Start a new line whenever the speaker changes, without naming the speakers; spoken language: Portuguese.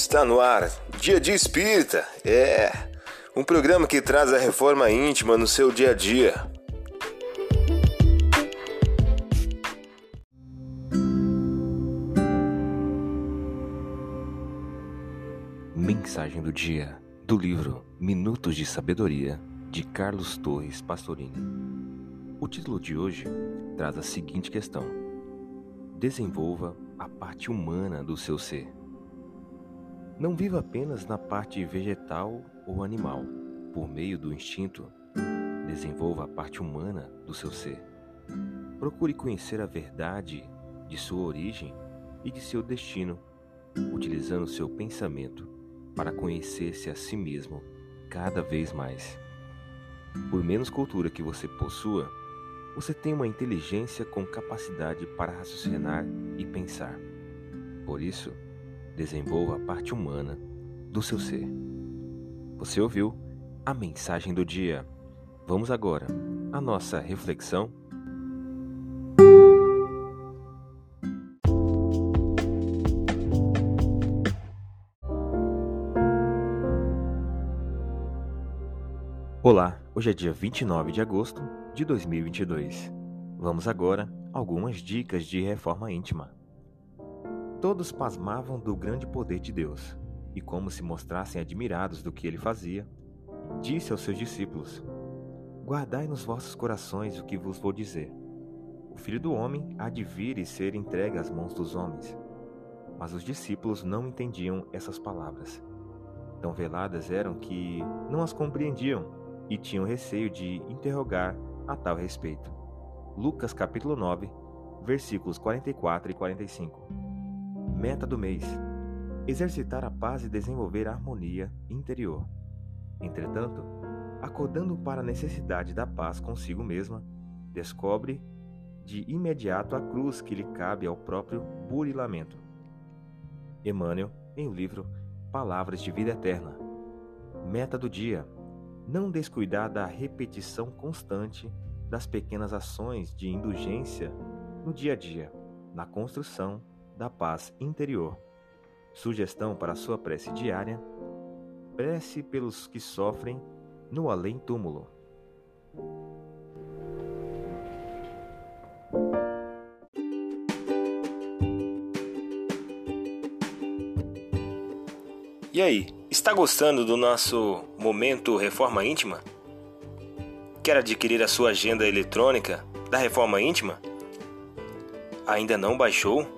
Está no ar, Dia de Espírita. É um programa que traz a reforma íntima no seu dia a dia.
Mensagem do dia do livro Minutos de Sabedoria de Carlos Torres Pastorini. O título de hoje traz a seguinte questão: Desenvolva a parte humana do seu ser. Não viva apenas na parte vegetal ou animal, por meio do instinto. Desenvolva a parte humana do seu ser. Procure conhecer a verdade de sua origem e de seu destino, utilizando seu pensamento para conhecer-se a si mesmo cada vez mais. Por menos cultura que você possua, você tem uma inteligência com capacidade para raciocinar e pensar. Por isso, desenvolva a parte humana do seu ser. Você ouviu a mensagem do dia. Vamos agora à nossa reflexão. Olá, hoje é dia 29 de agosto de 2022. Vamos agora algumas dicas de reforma íntima. Todos pasmavam do grande poder de Deus, e como se mostrassem admirados do que ele fazia, disse aos seus discípulos: Guardai nos vossos corações o que vos vou dizer. O filho do homem há de vir e ser entregue às mãos dos homens. Mas os discípulos não entendiam essas palavras. Tão veladas eram que não as compreendiam e tinham receio de interrogar a tal respeito. Lucas capítulo 9, versículos 44 e 45. Meta do mês: exercitar a paz e desenvolver a harmonia interior. Entretanto, acordando para a necessidade da paz consigo mesma, descobre de imediato a cruz que lhe cabe ao próprio burilamento. Emmanuel, em o livro Palavras de Vida Eterna. Meta do dia: não descuidar da repetição constante das pequenas ações de indulgência no dia a dia, na construção da paz interior. Sugestão para sua prece diária: prece pelos que sofrem no além-túmulo.
E aí, está gostando do nosso momento Reforma Íntima? Quer adquirir a sua agenda eletrônica da Reforma Íntima? Ainda não baixou?